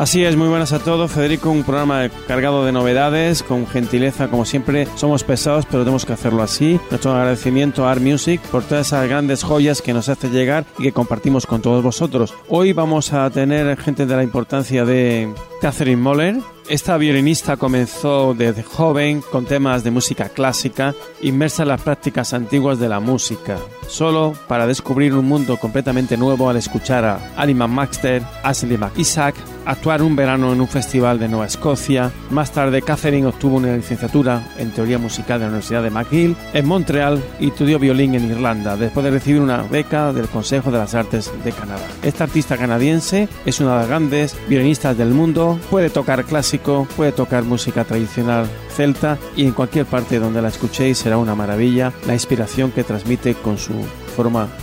Así es, muy buenas a todos, Federico, un programa cargado de novedades, con gentileza como siempre, somos pesados pero tenemos que hacerlo así. Nuestro agradecimiento a Art Music por todas esas grandes joyas que nos hace llegar y que compartimos con todos vosotros. Hoy vamos a tener gente de la importancia de Catherine Moller. Esta violinista comenzó desde joven con temas de música clásica, inmersa en las prácticas antiguas de la música, solo para descubrir un mundo completamente nuevo al escuchar a Ali McMaster, Ashley McIsaac, actuar un verano en un festival de Nueva Escocia. Más tarde, Catherine obtuvo una licenciatura en teoría musical de la Universidad de McGill en Montreal y estudió violín en Irlanda, después de recibir una beca del Consejo de las Artes de Canadá. Esta artista canadiense es una de las grandes violinistas del mundo, puede tocar clásico, puede tocar música tradicional celta y en cualquier parte donde la escuchéis será una maravilla la inspiración que transmite con su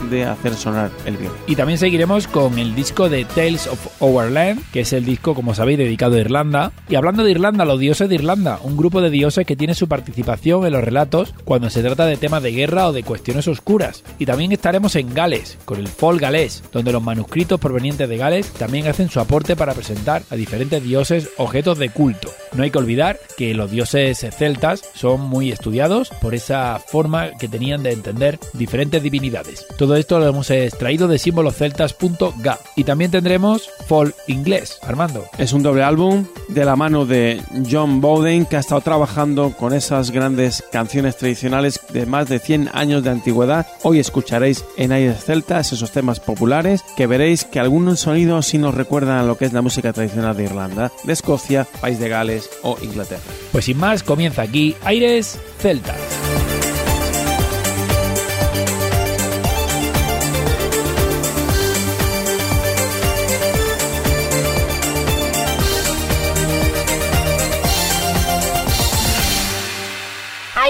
de hacer sonar el violín. Y también seguiremos con el disco de Tales of Our Land, que es el disco, como sabéis, dedicado a Irlanda. Y hablando de Irlanda, los dioses de Irlanda, un grupo de dioses que tiene su participación en los relatos cuando se trata de temas de guerra o de cuestiones oscuras. Y también estaremos en Gales, con el folk galés, donde los manuscritos provenientes de Gales también hacen su aporte para presentar a diferentes dioses objetos de culto. No hay que olvidar que los dioses celtas son muy estudiados por esa forma que tenían de entender diferentes divinidades. Todo esto lo hemos extraído de símboloceltas.ga y también tendremos folk inglés. Armando. Es un doble álbum de la mano de John Bowden que ha estado trabajando con esas grandes canciones tradicionales de más de 100 años de antigüedad. Hoy escucharéis en Aires Celtas esos temas populares que veréis que algunos sonidos sí nos recuerdan a lo que es la música tradicional de Irlanda, de Escocia, País de Gales o Inglaterra. Pues sin más, comienza aquí Aires Celtas.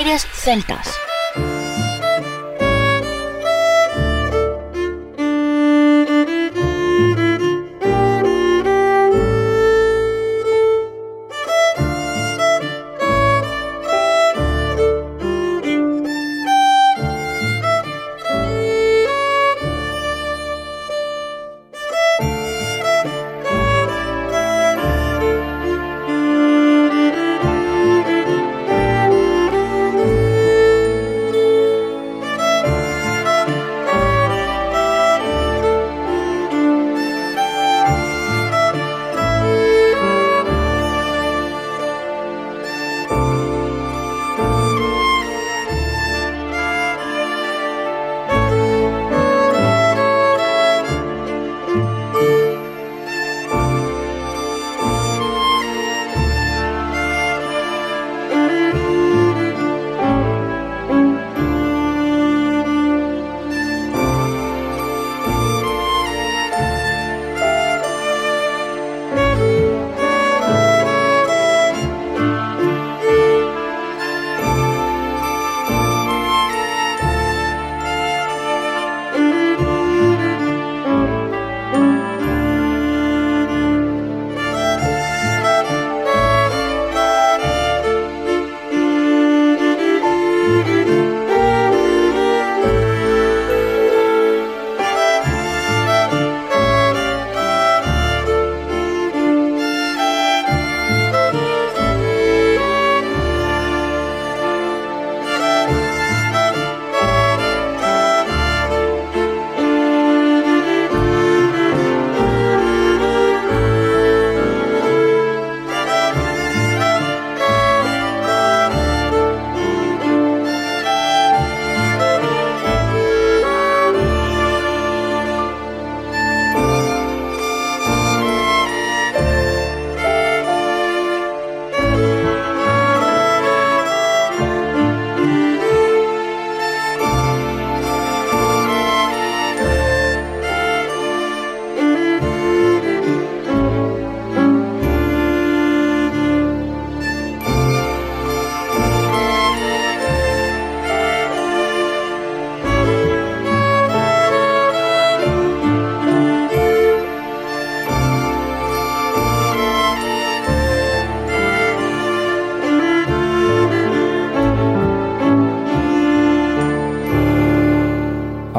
series celtas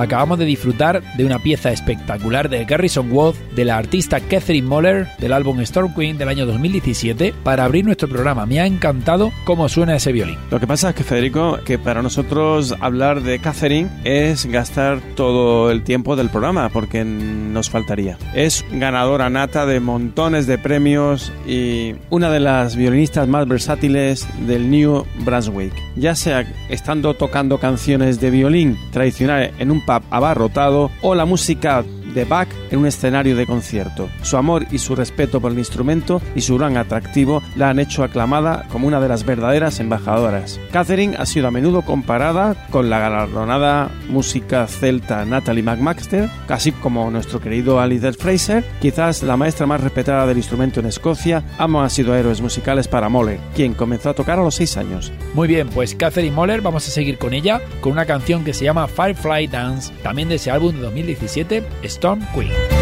Acabamos de disfrutar de una pieza espectacular de Garrison Wood, de la artista Catherine Moller, del álbum Storm Queen del año 2017, para abrir nuestro programa. Me ha encantado cómo suena ese violín. Lo que pasa es que, Federico, que para nosotros hablar de Catherine es gastar todo el tiempo del programa, porque nos faltaría. Es ganadora nata de montones de premios y una de las violinistas más versátiles del New Brunswick. Ya sea estando tocando canciones de violín tradicional en un pub abarrotado o la música de Bach en un escenario de concierto. Su amor y su respeto por el instrumento y su gran atractivo la han hecho aclamada como una de las verdaderas embajadoras. Catherine ha sido a menudo comparada con la galardonada música celta Natalie McMaster, casi como nuestro querido Alice Fraser, quizás la maestra más respetada del instrumento en Escocia, ambos han sido héroes musicales para Moller, quien comenzó a tocar a los 6 años. Muy bien, pues Catherine Moller, vamos a seguir con ella, con una canción que se llama Firefly Dance, también de ese álbum de 2017, Storm Queen.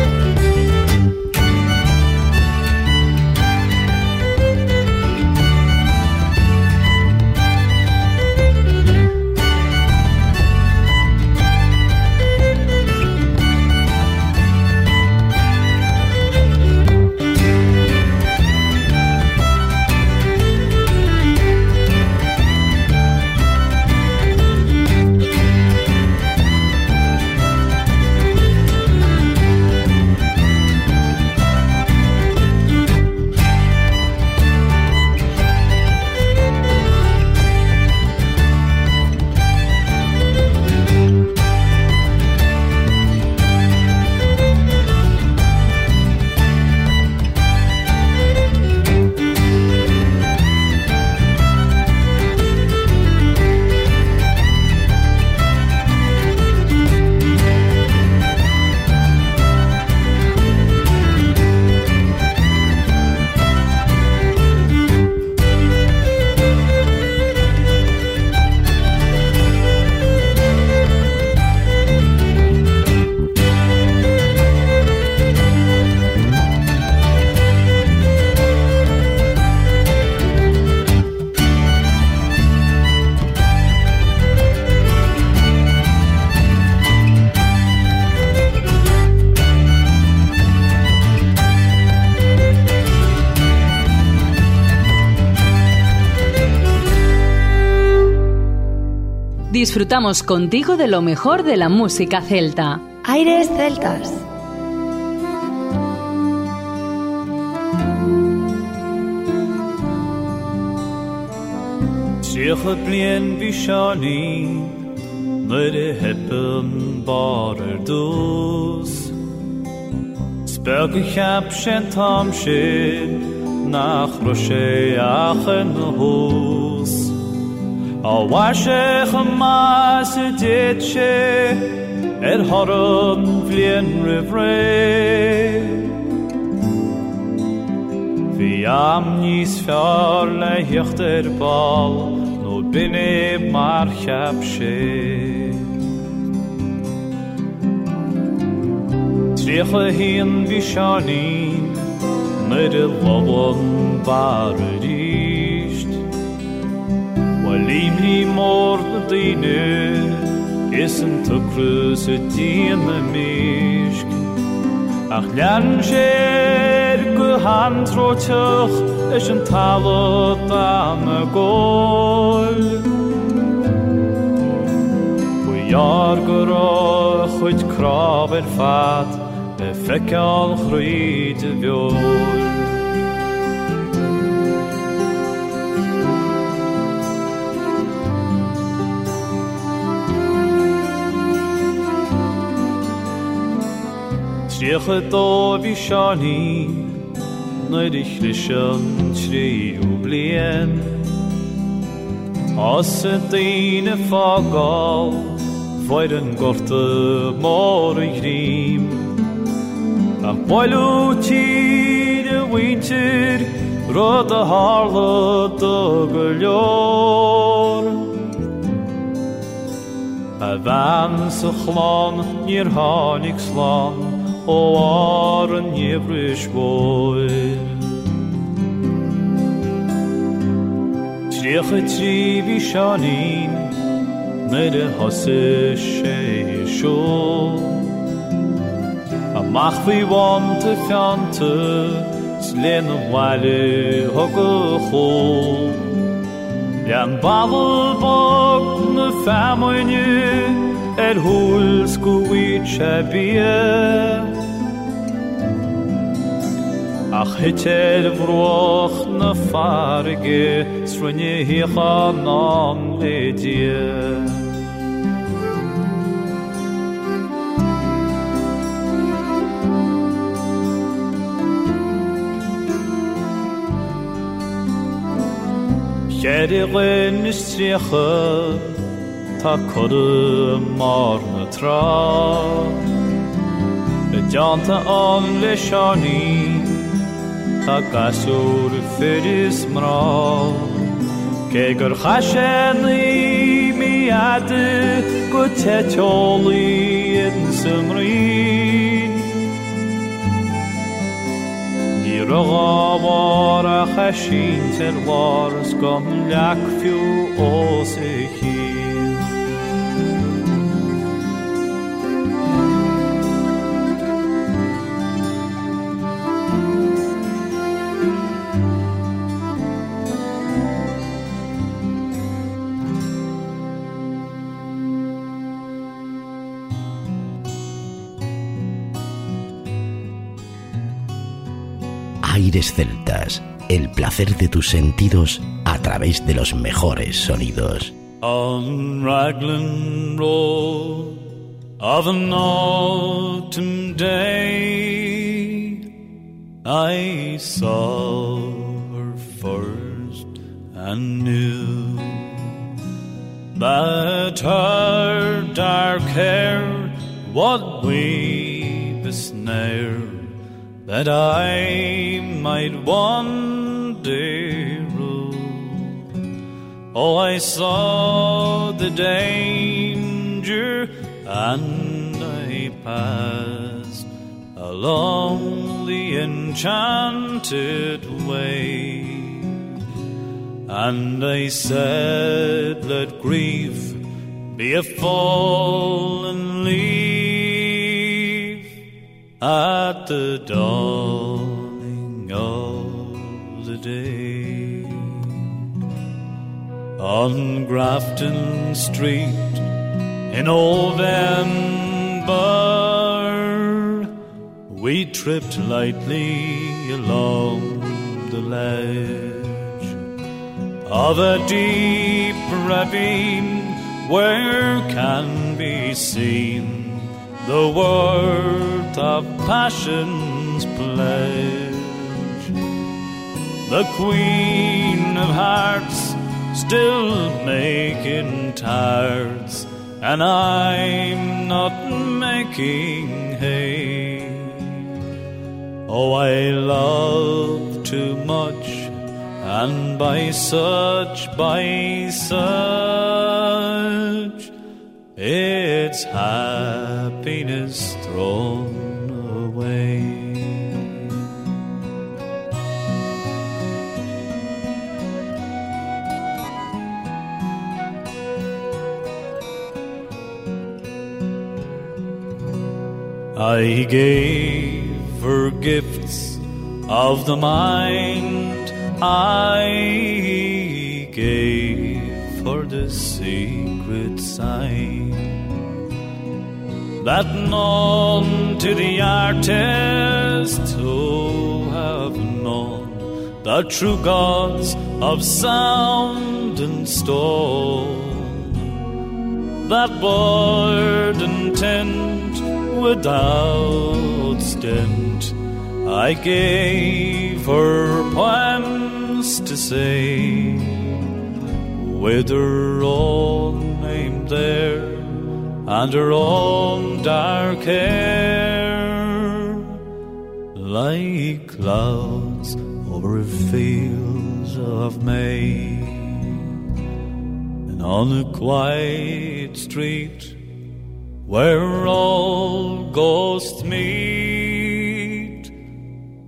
disfrutamos contigo de lo mejor de la música celta. Aires celtas. Na hús. A waise chama se dit sé er horm vlien rivré Bhí am níos fear le hiocht er ball nó binne mar cheap sé híon bhí seaní nu de lohan Liv ni mord med dine Isen to kruse dine mishk Ach lern sher gu han tro tuch Isen talo gol Bu yar gu ro chuit fat Be fekal chruit vjol nuid ich lei an tríú blian As sa daine fágáil foiid an gorta mór i rím ach bailútí a bhaintir rud a hála do go leor. A sa chláán níor hánig sláán bóil. Tríocha trí bhí seanín nede hosse sé seo Amach bhí bhaanta fianta léana bhhaile thugad cho. Lean babal bog femoine ar er thuúil scohuiid se bí ach hitel er vroch na farige srunne hicha an ledie. Gerigin istriacha Tá chodu mar na trá. Beanta an le seaní Chaqaúr feris mrá Ke gur chaisinaí míada go teolaí an sumrí Ní roáhhar a chaisíntar bhras gom leach fiú ó i chi Celtas, el placer de tus sentidos a través de los mejores sonidos. On Raglan Road of an autumn day, I saw her first and knew that her dark hair would weave a snare that I might one day rule. Oh, I saw the danger and I passed along the enchanted way. And I said, Let grief be a fallen leaf at the dawning of the day. On Grafton Street in Old Edinburgh, we tripped lightly along the ledge of a deep ravine where can be seen the worth of passion's pledge. The Queen of Hearts still making tarts, and I'm not making hay. Oh, I love too much, and by such, by such, it's happiness thrown away. I gave her gifts of the mind. I gave her the secret sign that none to the artist who have known the true gods of sound and stone. That word intent without stint I gave her poems to say with her own name there and her own dark hair like clouds over fields of May. And on a quiet street where all ghosts meet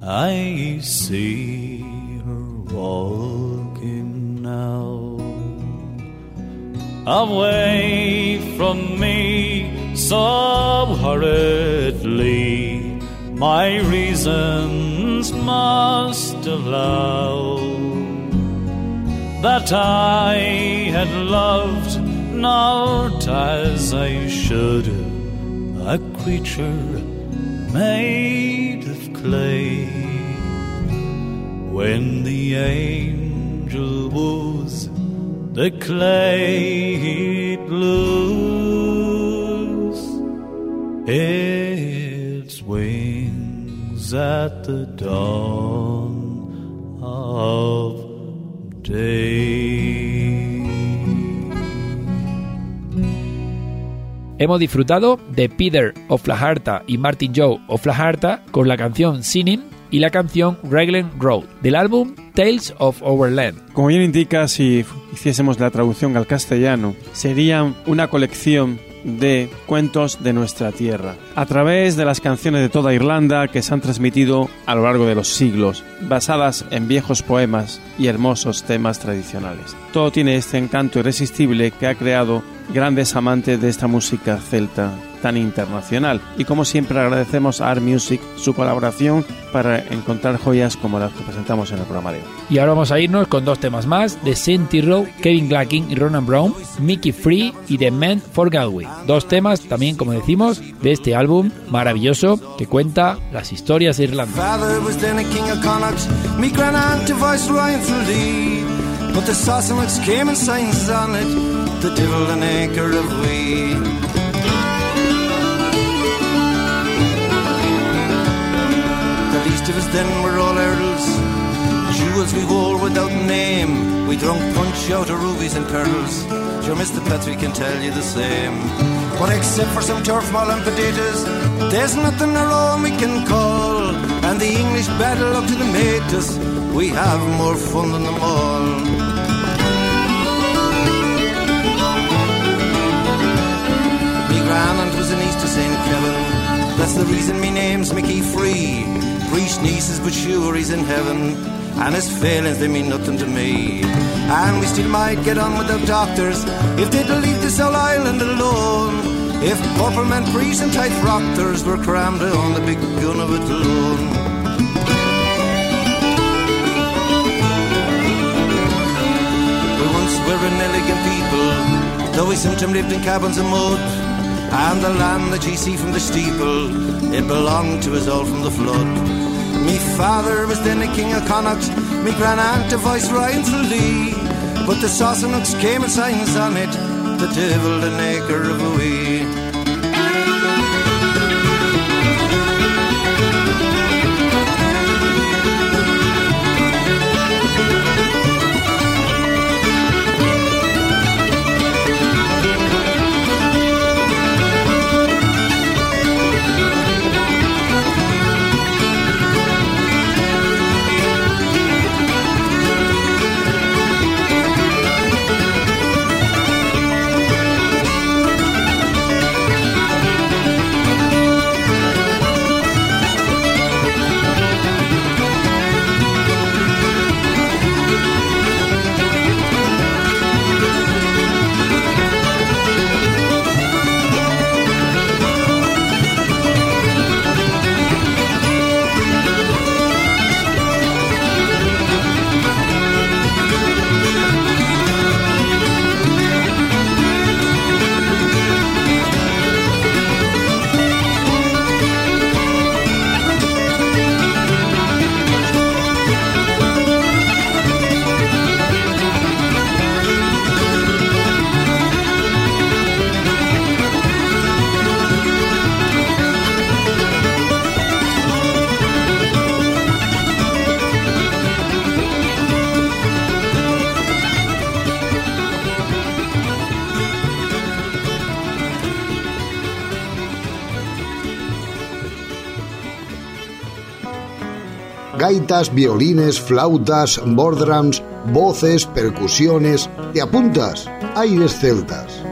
I see her walking now away from me so hurriedly. My reasons must allow that I had loved not as I should a creature made of clay. When the angel woos the clay it lose its wings at the dawn of day. Hemos disfrutado de Peter O'Flaharta y Martin Joe O'Flaharta con la canción Sinning y la canción Raglan Road del álbum Tales of Our Land. Como bien indica, si hiciésemos la traducción al castellano, sería una colección de cuentos de nuestra tierra, a través de las canciones de toda Irlanda que se han transmitido a lo largo de los siglos, basadas en viejos poemas y hermosos temas tradicionales. Todo tiene este encanto irresistible que ha creado grandes amantes de esta música celta tan internacional. Y como siempre agradecemos a Art Music su colaboración para encontrar joyas como las que presentamos en el programa de hoy. Y ahora vamos a irnos con dos temas más de Saint Tyrrell, Kevin Glacking y Ronan Brown, Mickey Free y The Man for Galway. Dos temas también, como decimos, de este álbum maravilloso que cuenta las historias de Irlanda. But the Sassenachs came and signs on it, the devil an acre of we. Of us then were all earls, jewels we wore without name. We drunk punch out of rubies and pearls. Sure, Mr. Patrick can tell you the same. But except for some turf mall and potatoes, there's nothing around we can call. And the English battle up to the matus, we have more fun than them all. Me grand was an Easter St. Kevin. That's the reason me name's Mickey Free. Priest nieces, but sure he's in heaven. And his failings, they mean nothing to me. And we still might get on without doctors if they'd leave this old island alone. If purple men, priests, and tight proctors were crammed on the big gun of it alone. We once were an elegant people, though we sometimes lived in cabins of mud. And the land that ye see from the steeple, it belonged to us all from the flood. Me father was then a king of Connacht, me grand aunt a viceroy in Tralee. But the Sassenachs came and signs on it, the devil an acre of a wee. Gaitas, violines, flautas, bordrams, voces, percusiones. ¿Te apuntas? Aires celtas.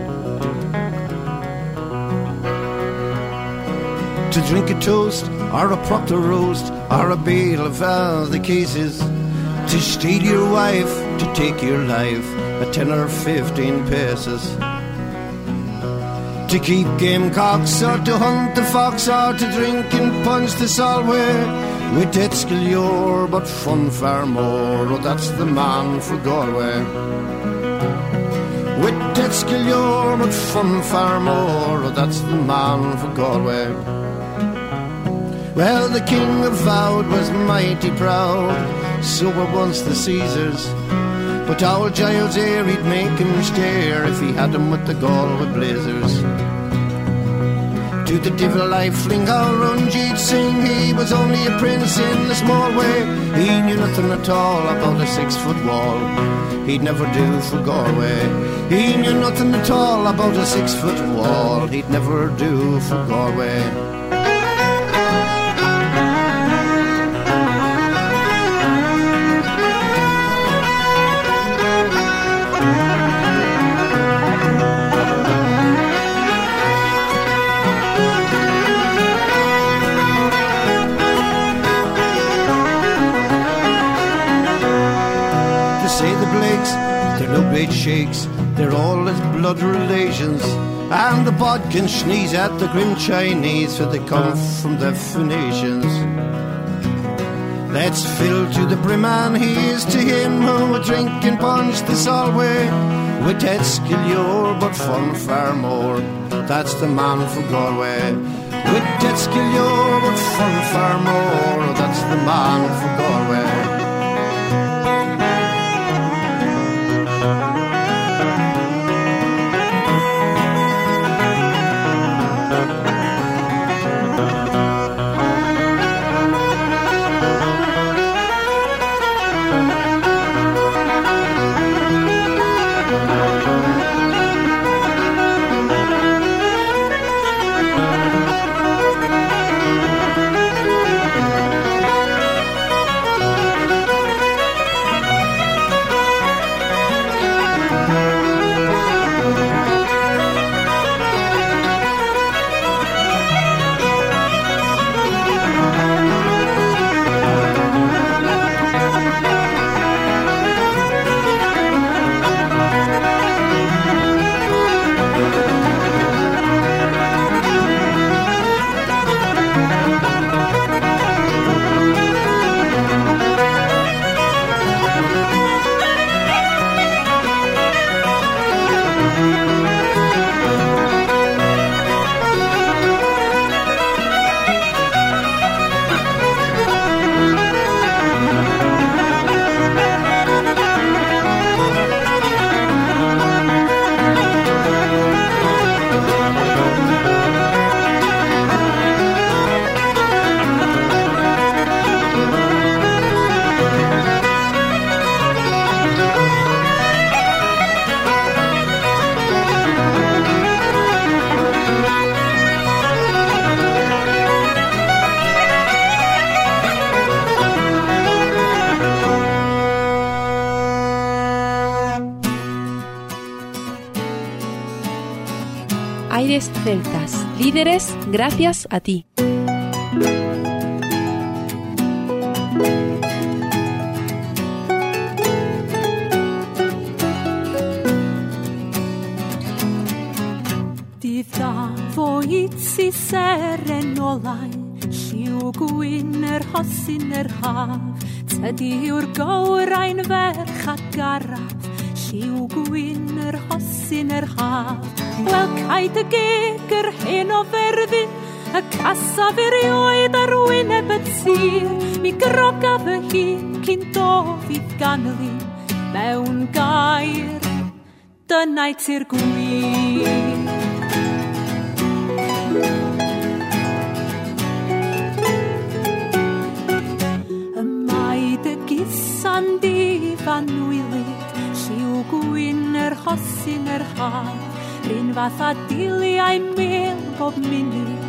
To drink a toast, or a proctor roast, or a bale of all the cases. To steal your wife to take your life a 10 or 15 paces. To keep gamecocks or to hunt the fox or to drink and punch the Solway. With dead skill but fun far more. Oh, that's the man for Galway. With dead skill but fun far more. Oh, that's the man for Galway. Well, the king of Vowed was mighty proud, so were once the Caesars. But old Giles here, he'd make him stare if he had him with the Galway Blazers. To the devil I fling. All Runjeet sing He was only a prince in a small way. He knew nothing at all about a six foot wall. He'd never do for Galway. He knew nothing at all about a six foot wall. He'd never do for Galway shakes, they're all as blood relations. And the bodkin sneeze at the grim Chinese, for they come from the Phoenicians. Let's fill to the brim, and here's to him who would drink and punch this all way. With head skill, but fun far more. That's the man for Galway. With dead skill, but fun far more. That's the man for Galway. Gracias a ti. Dydd da foed si seren olau, lliw gwyn er yr hosyn yr er haf, tydi yw'r gawrain ferch a garaf, lliw gwyn er yr hosyn yr haf. Wel, caid y geg yr hen o fe A saf erioed ar wyneb y tir Mi grogaf y hun cyn dof i ganlu Mewn gair. Dynau ti'r gwir. Y maed y gusan difan wylid Lliw gwyn yr hosyn yr haf. Ryn fath a diliau mil bob munud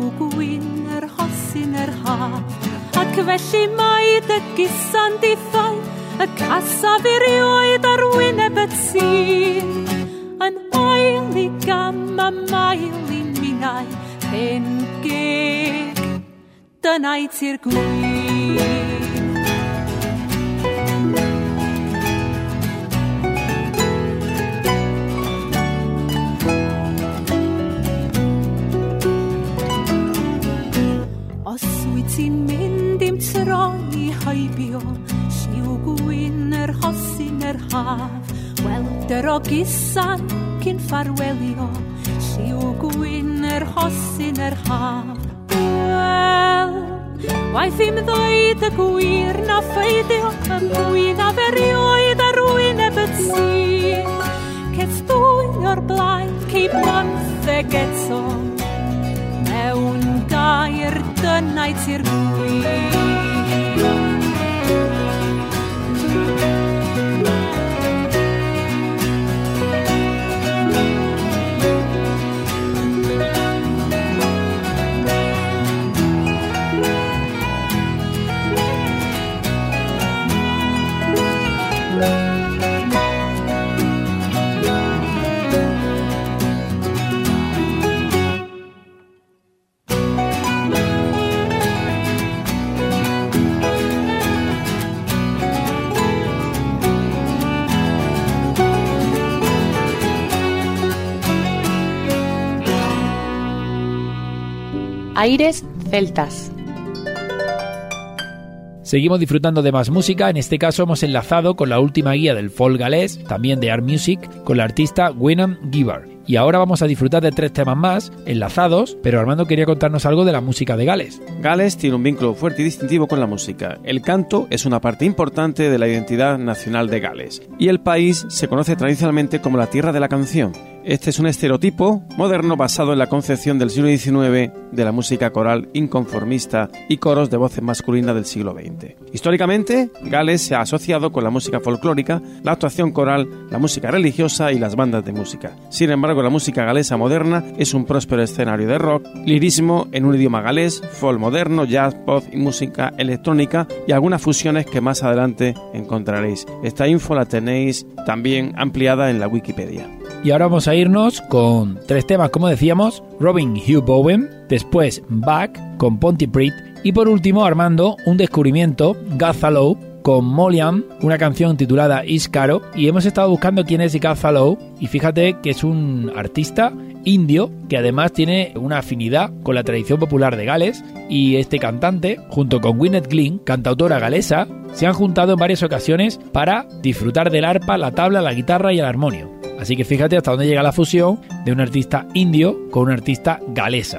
lliw gwyn yr hosyn yr ha. Ac felly mae dy gysa'n dithau, y casaf erioed ar wyneb y tir. Yn oel i gam a mael i minnau, pen geg, dynau ti'r gwir. sy'n mynd i'm troi hoibio, lliw gwyn yr hosyn yr haf, weld yr ogusan cyn ffarwelio, lliw gwyn yr hosyn yr haf. Wel, waith i'm ddoed y gwir na ffeidio, yn fwy na ferioed ar wyneb y tŷ. Ceth dwy o'r blaen, ceip bymtheg eto, mewn gair dynnau ti'r gwir. Aires celtas. Seguimos disfrutando de más música, en este caso hemos enlazado con la última guía del folk galés, también de Art Music, con la artista Wynnum Giver. Y ahora vamos a disfrutar de tres temas más, enlazados, pero Armando quería contarnos algo de la música de Gales. Gales tiene un vínculo fuerte y distintivo con la música. El canto es una parte importante de la identidad nacional de Gales, y el país se conoce tradicionalmente como la tierra de la canción. Este es un estereotipo moderno basado en la concepción del siglo XIX de la música coral inconformista y coros de voces masculinas del siglo XX. Históricamente, Gales se ha asociado con la música folclórica, la actuación coral, la música religiosa y las bandas de música. Sin embargo, la música galesa moderna es un próspero escenario de rock, lirismo en un idioma galés, folk moderno, jazz, pop y música electrónica y algunas fusiones que más adelante encontraréis. Esta info la tenéis también ampliada en la Wikipedia. Y ahora vamos a irnos con tres temas, como decíamos, Robin Hugh Bowen, después Back con Pontypridd y por último Armando, un descubrimiento, Gazalow con Moliam, una canción titulada Iscaro y hemos estado buscando quién es Gazalow y fíjate que es un artista indio que además tiene una afinidad con la tradición popular de Gales y este cantante, junto con Gwyneth Glynn, cantautora galesa, se han juntado en varias ocasiones para disfrutar del arpa, la tabla, la guitarra y el armonio. Así que fíjate hasta dónde llega la fusión de un artista indio con un artista galesa.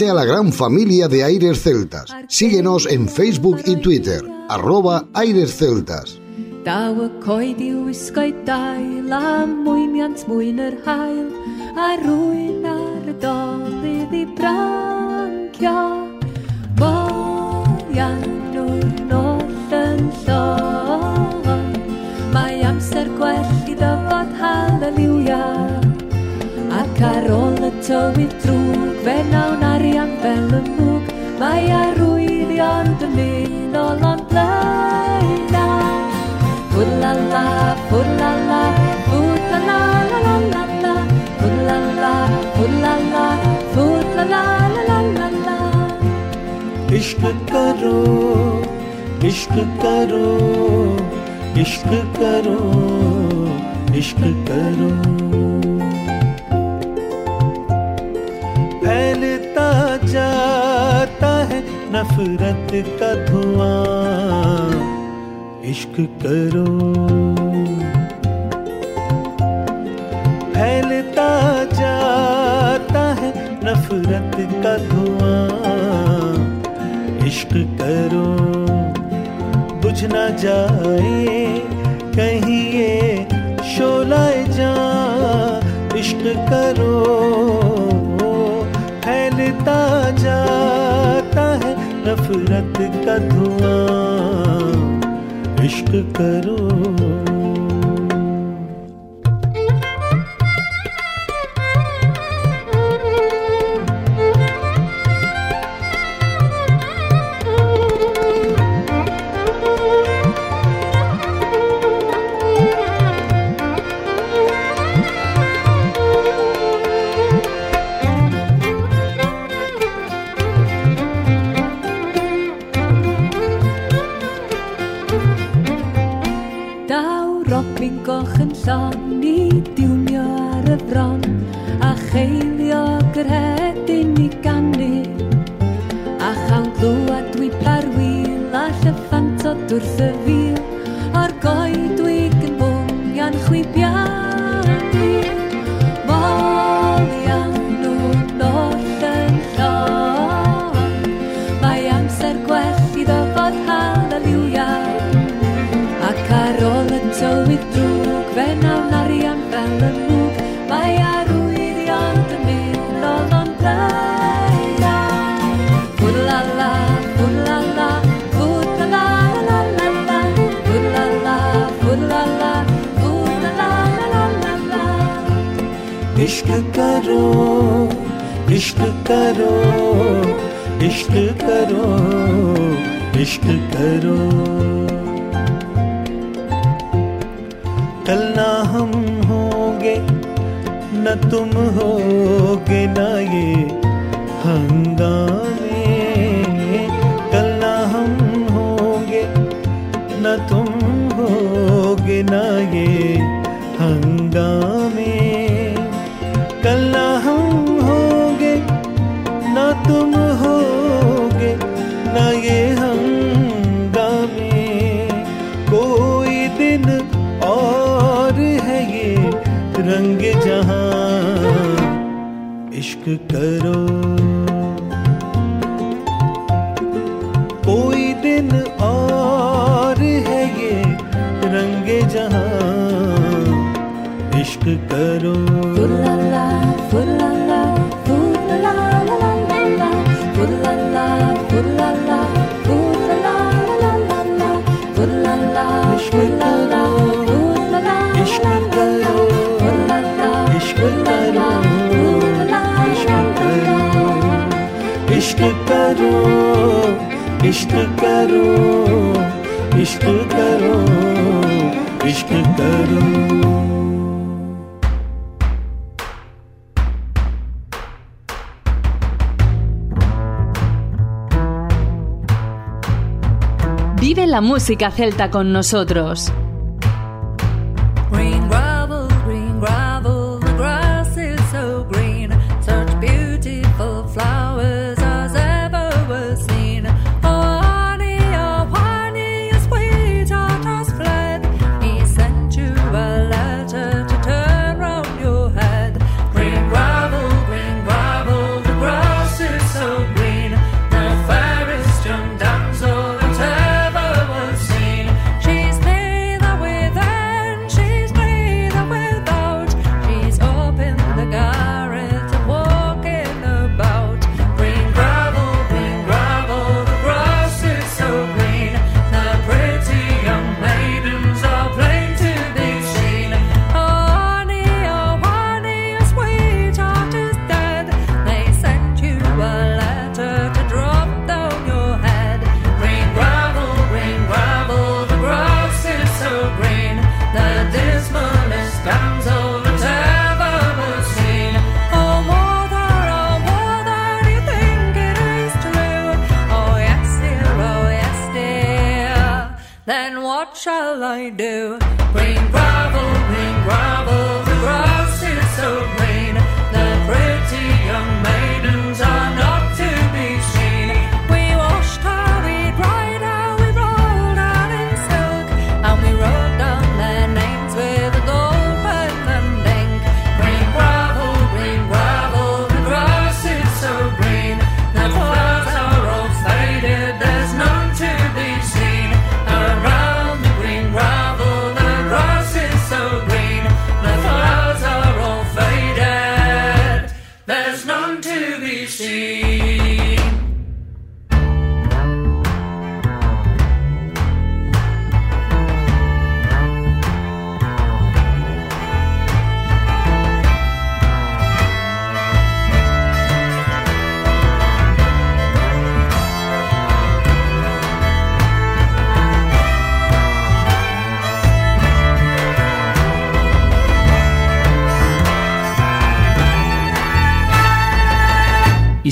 Únete a la gran familia de Aires Celtas. Síguenos en Facebook y Twitter, arroba Aires Celtas. Daw y coed i wisgo'i dail a mwyniant mwyn yr hael a rwy'n ar y dolydd i brancio Moian nhw'n oll yn lloi Mae amser gwell i ddyfod hallelujah Ac ar ôl y tywyd drwg fe nawn arian fel y mwg Mae arwyddion dymunol ond blaena Fwla la, fwla la, fwla la la la la la Fwla la, fwla la, fwla la la la la la इश्क करो इश्क करो इश्क करो इश्क करो जाता है नफरत का धुआँ। इश्क करो। फैलता जाता है नफरत का धुआँ। इश्क करो। बुझ ना जाए कहीं ये शोलाए जा। इश्क करो। फैलता जाता है नफरत का धुआँ। इश्क करो। Dur să vii करो, इश्क करो इश्क करो इश्क करो। कल ना हम होंगे, न तुम होगे, ना ये करो। कोई दिन और है ये रंगे जहाँ इश्क करो। Vive la música celta con nosotros.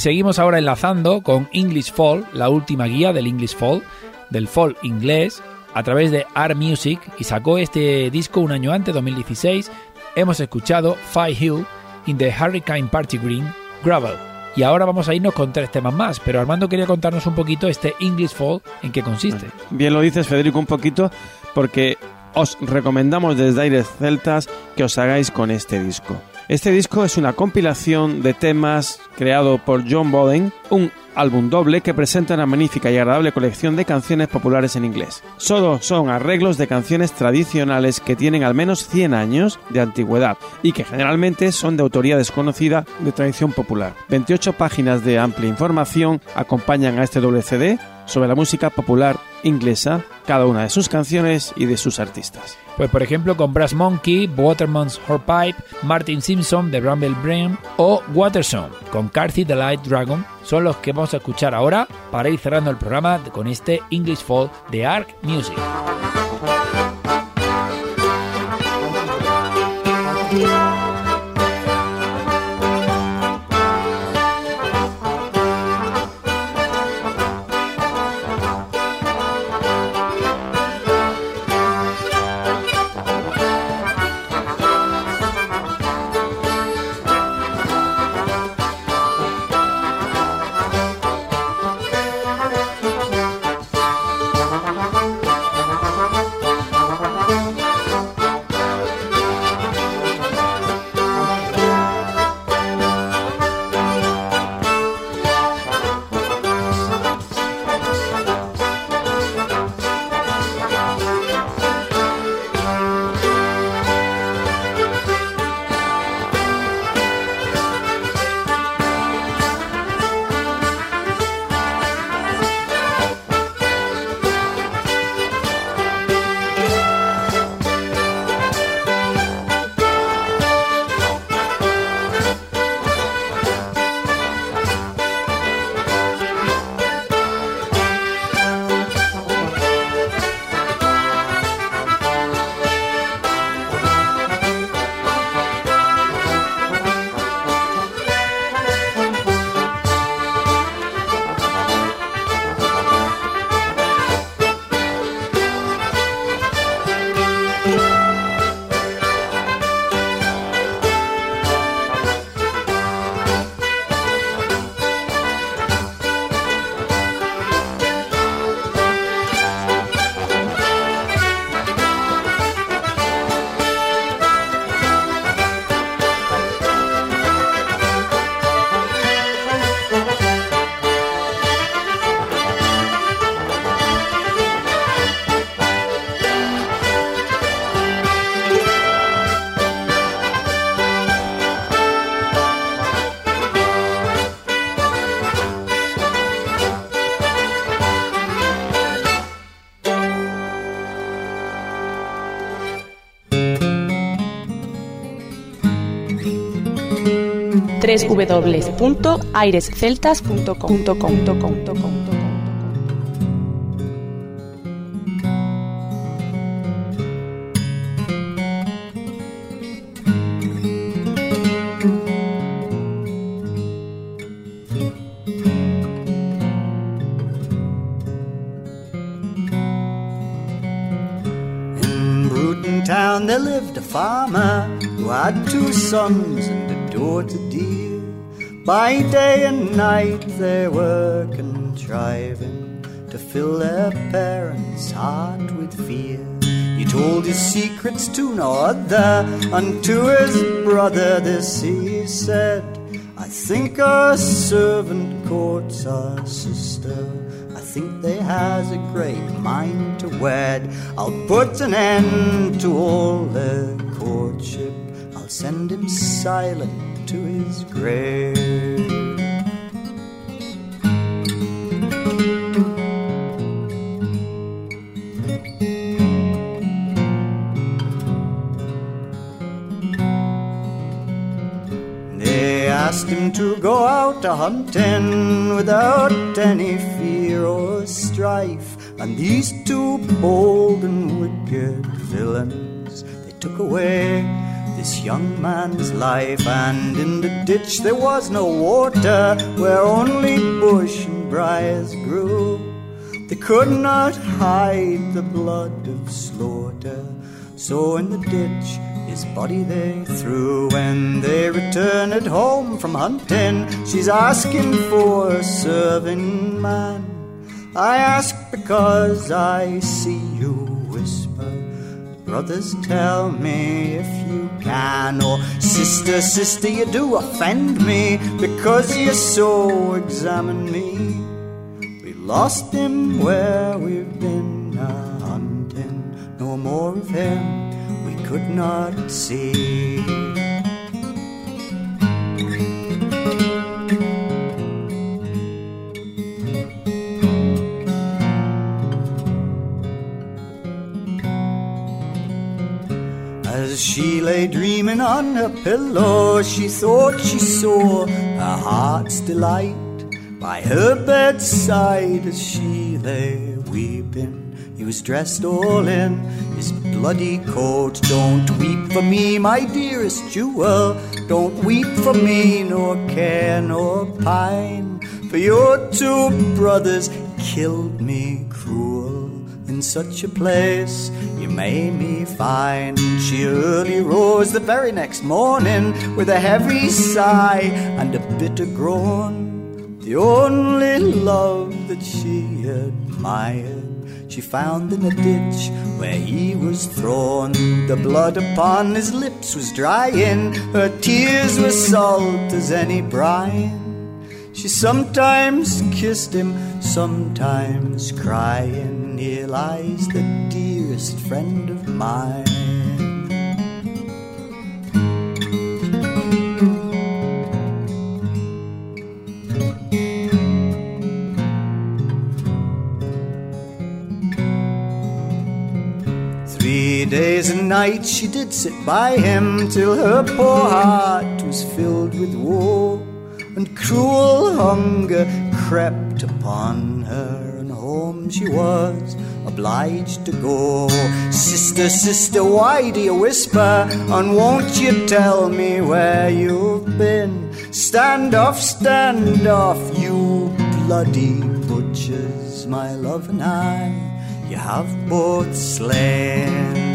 seguimos ahora enlazando con English Fall, la última guía del English Fall, del Fall inglés, a través de Art Music y sacó este disco un año antes, 2016. Hemos escuchado Five Hill in the Hurricane Party Green Gravel. Y ahora vamos a irnos con tres temas más, pero Armando quería contarnos un poquito este English Fall, en qué consiste. Bien lo dices, Federico, un poquito, porque os recomendamos desde Aires Celtas que os hagáis con este disco. Este disco es una compilación de temas creado por John Boden, un álbum doble que presenta una magnífica y agradable colección de canciones populares en inglés. Solo son arreglos de canciones tradicionales que tienen al menos 100 años de antigüedad y que generalmente son de autoría desconocida de tradición popular. 28 páginas de amplia información acompañan a este doble CD sobre la música popular inglesa, cada una de sus canciones y de sus artistas. Pues por ejemplo con Brass Monkey, Waterman's Horpipe, Martin Simpson de Bramble Brain o Watersong con Carthy the Light Dragon son los que vamos a escuchar ahora para ir cerrando el programa con este English Fall de Arc Music. www.airesceltas.com. Town there lived a farmer who had two sons and a daughter dear. By day and night they were contriving to fill their parents' heart with fear. He told his secrets to no other, and to his brother this he said. I think our servant courts our sister. I think they has a great mind to wed. I'll put an end to all their courtship. I'll send him silent to his grave. They asked him to go out a hunting without any fear or strife. And these two bold and wicked villains, they took away this young man's life. And in the ditch there was no water, where only bush and briars grew. They could not hide the blood of slaughter. So in the ditch his body they threw. When they returned home from hunting, she's asking for a serving man. I ask because I see you. Brothers, tell me if you can. Or sister, sister, you do offend me because you so examine me. We lost him where we've been a hunting. No more of him we could not see. As she lay dreaming on her pillow, she thought she saw her heart's delight by her bedside as she lay weeping. He was dressed all in his bloody coat. Don't weep for me, my dearest jewel. Don't weep for me, nor care nor pine. For your two brothers killed me. In such a place you made me find. She early rose the very next morning with a heavy sigh and a bitter groan. The only love that she admired she found in a ditch where he was thrown. The blood upon his lips was drying, her tears were salt as any brine. She sometimes kissed him, sometimes crying. Here lies the dearest friend of mine. Three days and nights she did sit by him till her poor heart was filled with woe, and cruel hunger crept upon her, and home she was obliged to go. Sister, sister, why do you whisper? And won't you tell me where you've been? Stand off, stand off, you bloody butchers, my love and I you have both slain.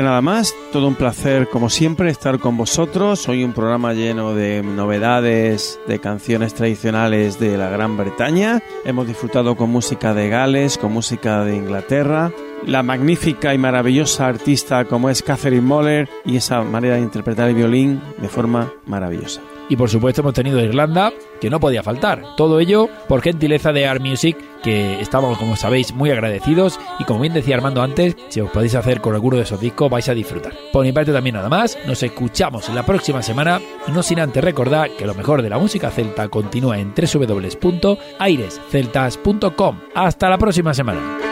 Nada más, todo un placer como siempre estar con vosotros. Hoy un programa lleno de novedades, de canciones tradicionales de la Gran Bretaña. Hemos disfrutado con música de Gales, con música de Inglaterra, la magnífica y maravillosa artista como es Catherine Moller y esa manera de interpretar el violín de forma maravillosa. Y por supuesto hemos tenido Irlanda, que no podía faltar. Todo ello por gentileza de Art Music, que estamos, como sabéis, muy agradecidos. Y como bien decía Armando antes, si os podéis hacer con alguno de esos discos, vais a disfrutar. Por mi parte también nada más, nos escuchamos la próxima semana. No sin antes recordar que lo mejor de la música celta continúa en www.airesceltas.com. Hasta la próxima semana.